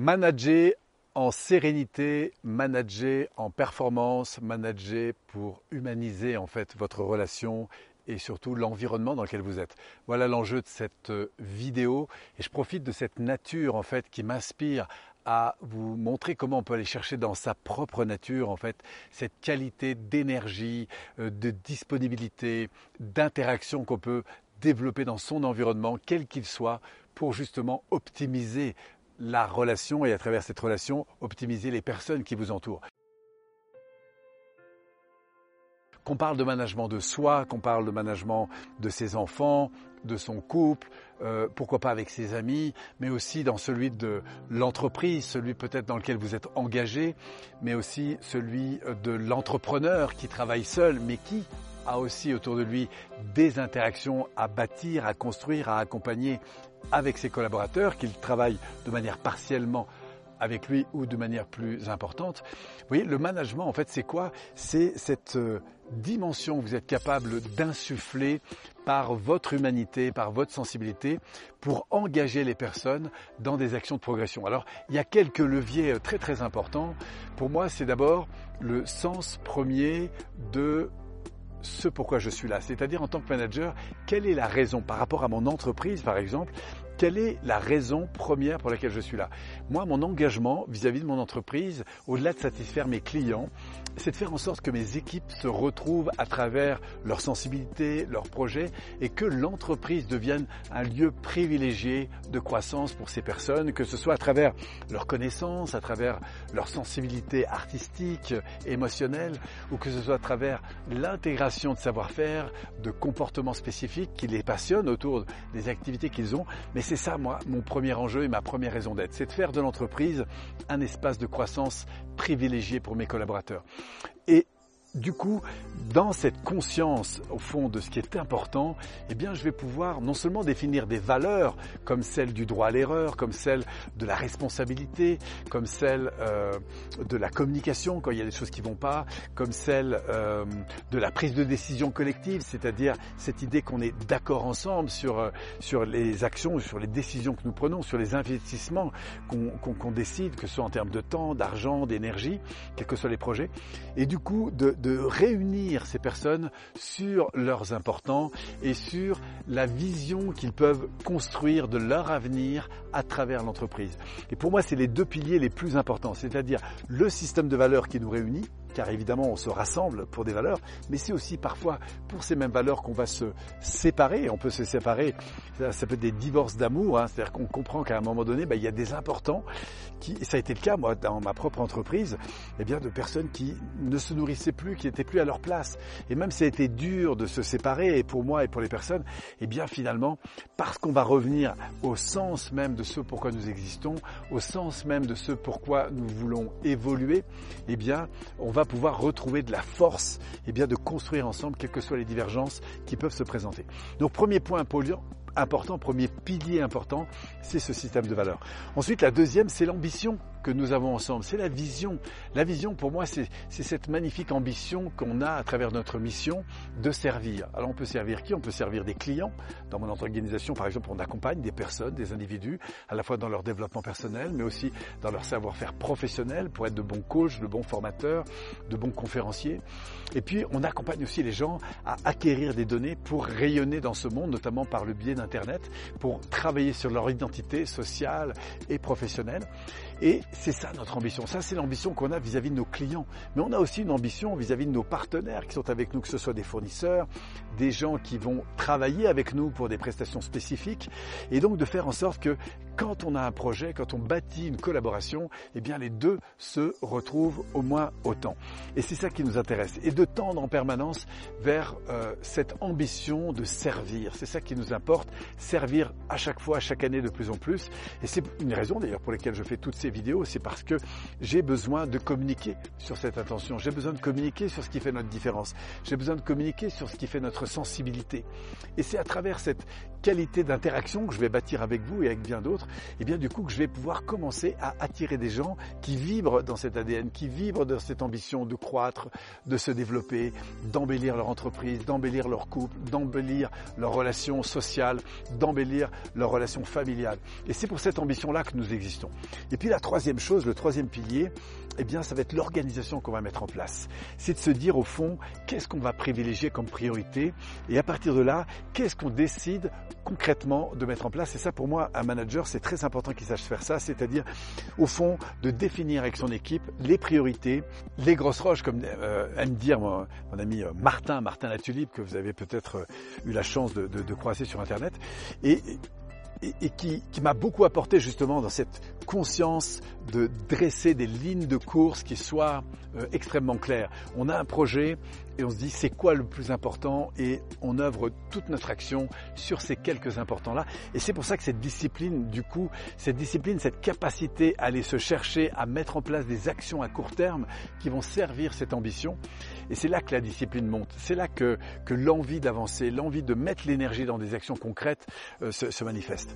Manager en sérénité, manager en performance, manager pour humaniser en fait votre relation et surtout l'environnement dans lequel vous êtes. Voilà l'enjeu de cette euh, vidéo et je profite de cette nature en fait qui m'inspire à vous montrer comment on peut aller chercher dans sa propre nature en fait cette qualité d'énergie, euh, de disponibilité, d'interaction qu'on peut développer dans son environnement, quel qu'il soit, pour justement optimiser la relation et à travers cette relation, optimiser les personnes qui vous entourent. Qu'on parle de management de soi, qu'on parle de management de ses enfants, de son couple, euh, pourquoi pas avec ses amis, mais aussi dans celui de l'entreprise, celui peut-être dans lequel vous êtes engagé, mais aussi celui de l'entrepreneur qui travaille seul, mais qui a aussi autour de lui des interactions à bâtir, à construire, à accompagner avec ses collaborateurs, qu'il travaille de manière partiellement avec lui ou de manière plus importante. Vous voyez, le management, en fait, c'est quoi? C'est cette euh, dimension que vous êtes capable d'insuffler par votre humanité, par votre sensibilité, pour engager les personnes dans des actions de progression. Alors, il y a quelques leviers euh, très très importants. Pour moi, c'est d'abord le sens premier de ce pourquoi je suis là. C'est-à-dire en tant que manager, quelle est la raison par rapport à mon entreprise, par exemple, quelle est la raison première pour laquelle je suis là? Moi, mon engagement vis-à-vis de mon entreprise, au-delà de satisfaire mes clients, c'est de faire en sorte que mes équipes se retrouvent à travers leur sensibilité, leurs projets, et que l'entreprise devienne un lieu privilégié de croissance pour ces personnes, que ce soit à travers leurs connaissances, à travers leur sensibilité artistique, émotionnelle, ou que ce soit à travers l'intégration de savoir-faire, de comportements spécifiques qui les passionnent autour des activités qu'ils ont, mais c'est ça, moi, mon premier enjeu et ma première raison d'être. C'est de faire de l'entreprise un espace de croissance privilégié pour mes collaborateurs. Du coup, dans cette conscience au fond de ce qui est important, eh bien, je vais pouvoir non seulement définir des valeurs comme celle du droit à l'erreur, comme celle de la responsabilité, comme celle euh, de la communication quand il y a des choses qui vont pas, comme celle euh, de la prise de décision collective, c'est-à-dire cette idée qu'on est d'accord ensemble sur euh, sur les actions, sur les décisions que nous prenons, sur les investissements qu'on décide, que ce soit en termes de temps, d'argent, d'énergie, quels que soient les projets, et du coup de réunir ces personnes sur leurs importants et sur la vision qu'ils peuvent construire de leur avenir à travers l'entreprise. Et pour moi, c'est les deux piliers les plus importants, c'est-à-dire le système de valeurs qui nous réunit, car évidemment on se rassemble pour des valeurs, mais c'est aussi parfois pour ces mêmes valeurs qu'on va se séparer. On peut se séparer, ça, peut être des divorces d'amour, hein. c'est-à-dire qu'on comprend qu'à un moment donné, bah, il y a des importants, qui, ça a été le cas moi dans ma propre entreprise, eh bien de personnes qui ne se nourrissaient plus, qui n'étaient plus à leur place. Et même si ça a été dur de se séparer, et pour moi et pour les personnes, eh bien finalement, parce qu'on va revenir au sens même de ce pourquoi nous existons, au sens même de ce pourquoi nous voulons évoluer, eh bien on va pouvoir retrouver de la force et bien de construire ensemble, quelles que soient les divergences qui peuvent se présenter. Donc premier point important, premier pilier important, c'est ce système de valeurs. Ensuite, la deuxième, c'est l'ambition que nous avons ensemble, c'est la vision. La vision, pour moi, c'est cette magnifique ambition qu'on a à travers notre mission de servir. Alors on peut servir qui? On peut servir des clients. Dans mon organisation, par exemple, on accompagne des personnes, des individus, à la fois dans leur développement personnel, mais aussi dans leur savoir-faire professionnel pour être de bons coachs, de bons formateurs, de bons conférenciers. Et puis, on accompagne aussi les gens à acquérir des données pour rayonner dans ce monde, notamment par le biais pour travailler sur leur identité sociale et professionnelle. Et c'est ça notre ambition. Ça, c'est l'ambition qu'on a vis-à-vis de nos clients. Mais on a aussi une ambition vis-à-vis de nos partenaires qui sont avec nous, que ce soit des fournisseurs, des gens qui vont travailler avec nous pour des prestations spécifiques. Et donc de faire en sorte que quand on a un projet, quand on bâtit une collaboration, eh bien les deux se retrouvent au moins autant. Et c'est ça qui nous intéresse. Et de tendre en permanence vers euh, cette ambition de servir. C'est ça qui nous importe. Servir à chaque fois, à chaque année de plus en plus. Et c'est une raison d'ailleurs pour laquelle je fais toutes ces vidéos. C'est parce que j'ai besoin de communiquer sur cette intention. J'ai besoin de communiquer sur ce qui fait notre différence. J'ai besoin de communiquer sur ce qui fait notre sensibilité. Et c'est à travers cette qualité d'interaction que je vais bâtir avec vous et avec bien d'autres et eh bien du coup que je vais pouvoir commencer à attirer des gens qui vibrent dans cet ADN, qui vibrent dans cette ambition de croître, de se développer, d'embellir leur entreprise, d'embellir leur couple, d'embellir leurs relations sociales, sociale, d'embellir leur relation familiale. Et c'est pour cette ambition-là que nous existons. Et puis la troisième chose, le troisième pilier, eh bien, ça va être l'organisation qu'on va mettre en place. C'est de se dire au fond, qu'est-ce qu'on va privilégier comme priorité et à partir de là, qu'est-ce qu'on décide concrètement de mettre en place. Et ça, pour moi, un manager, c'est très important qu'il sache faire ça, c'est-à-dire, au fond, de définir avec son équipe les priorités, les grosses roches, comme euh, aime dire mon, ami euh, Martin, Martin Latulipe, que vous avez peut-être euh, eu la chance de, de, de croiser sur Internet. Et et, qui, m'a beaucoup apporté justement dans cette conscience de dresser des lignes de course qui soient euh, extrêmement claires. On a un projet et on se dit c'est quoi le plus important? Et on œuvre toute notre action sur ces quelques importants-là. Et c'est pour ça que cette discipline, du coup, cette discipline, cette capacité à aller se chercher, à mettre en place des actions à court terme qui vont servir cette ambition, et c'est là que la discipline monte. C'est là que, que l'envie d'avancer, l'envie de mettre l'énergie dans des actions concrètes euh, se, se, manifeste.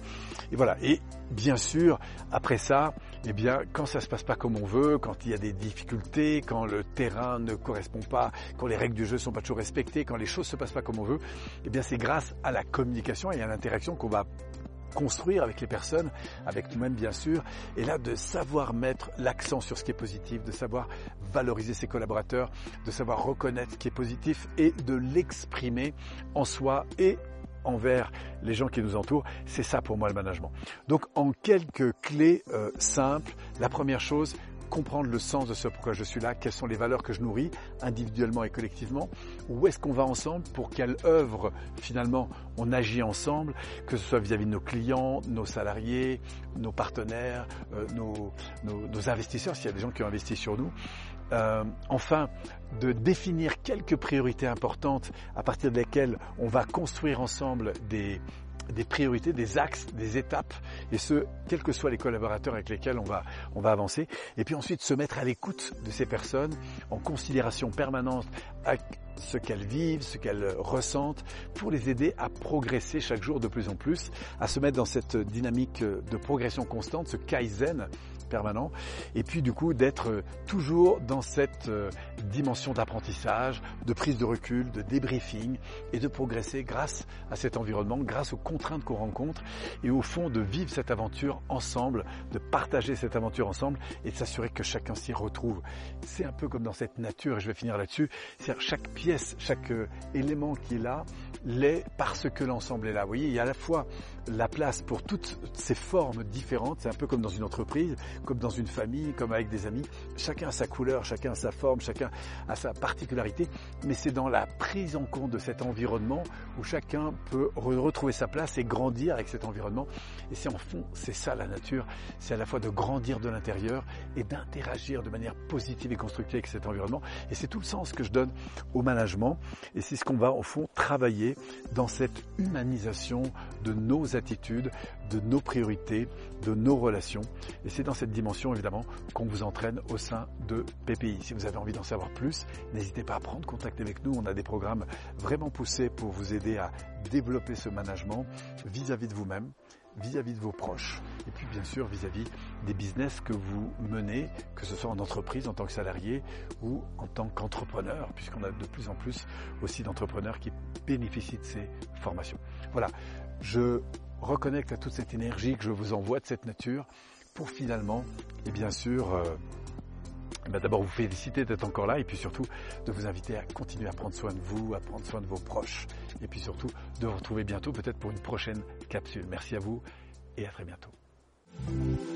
Et voilà. Et bien sûr, après ça, eh bien, quand ça se passe pas comme on veut, quand il y a des difficultés, quand le terrain ne correspond pas, quand les règles du jeu sont pas toujours respectées, quand les choses se passent pas comme on veut, eh bien, c'est grâce à la communication et à l'interaction qu'on va construire avec les personnes, avec nous-mêmes bien sûr, et là de savoir mettre l'accent sur ce qui est positif, de savoir valoriser ses collaborateurs, de savoir reconnaître ce qui est positif et de l'exprimer en soi et envers les gens qui nous entourent. C'est ça pour moi le management. Donc en quelques clés euh, simples, la première chose, comprendre le sens de ce pourquoi je suis là, quelles sont les valeurs que je nourris individuellement et collectivement, où est-ce qu'on va ensemble, pour quelle œuvre finalement on agit ensemble, que ce soit vis-à-vis de nos clients, nos salariés, nos partenaires, euh, nos, nos, investisseurs, s'il y a des gens qui ont investi sur nous. Euh, enfin, de définir quelques priorités importantes à partir desquelles on va construire ensemble des, des priorités, des axes, des étapes, et ce, quels que soient les collaborateurs avec lesquels on va, on va avancer. Et puis ensuite, se mettre à l'écoute de ces personnes, en considération permanente à ce qu'elles vivent, ce qu'elles ressentent, pour les aider à progresser chaque jour de plus en plus, à se mettre dans cette dynamique de progression constante, ce kaizen, permanent, et puis du coup d'être euh, toujours dans cette euh, dimension d'apprentissage, de prise de recul, de débriefing, et de progresser grâce à cet environnement, grâce aux contraintes qu'on rencontre, et au fond de vivre cette aventure ensemble, de partager cette aventure ensemble, et de s'assurer que chacun s'y retrouve. C'est un peu comme dans cette nature, et je vais finir là-dessus, c'est chaque pièce, chaque euh, élément qui est là, l'est parce que l'ensemble est là. Vous voyez, il y a à la fois la place pour toutes ces formes différentes, c'est un peu comme dans une entreprise, comme dans une famille, comme avec des amis. Chacun a sa couleur, chacun a sa forme, chacun a sa particularité, mais c'est dans la prise en compte de cet environnement où chacun peut retrouver sa place et grandir avec cet environnement. Et c'est en fond, c'est ça la nature, c'est à la fois de grandir de l'intérieur et d'interagir de manière positive et constructive avec cet environnement. Et c'est tout le sens que je donne au management. Et c'est ce qu'on va au fond travailler dans cette humanisation de nos attitudes, de nos priorités, de nos relations. Et c'est dans cette dimension évidemment qu'on vous entraîne au sein de PPI. Si vous avez envie d'en savoir plus, n'hésitez pas à prendre contact avec nous. On a des programmes vraiment poussés pour vous aider à développer ce management vis-à-vis de vous-même vis-à-vis de vos proches et puis bien sûr vis-à-vis des business que vous menez, que ce soit en entreprise en tant que salarié ou en tant qu'entrepreneur, puisqu'on a de plus en plus aussi d'entrepreneurs qui bénéficient de ces formations. Voilà, je reconnecte à toute cette énergie que je vous envoie de cette nature pour finalement, et bien sûr, euh, bah, d'abord vous féliciter d'être encore là et puis surtout de vous inviter à continuer à prendre soin de vous, à prendre soin de vos proches et puis surtout de vous retrouver bientôt peut-être pour une prochaine capsule. Merci à vous et à très bientôt. thank you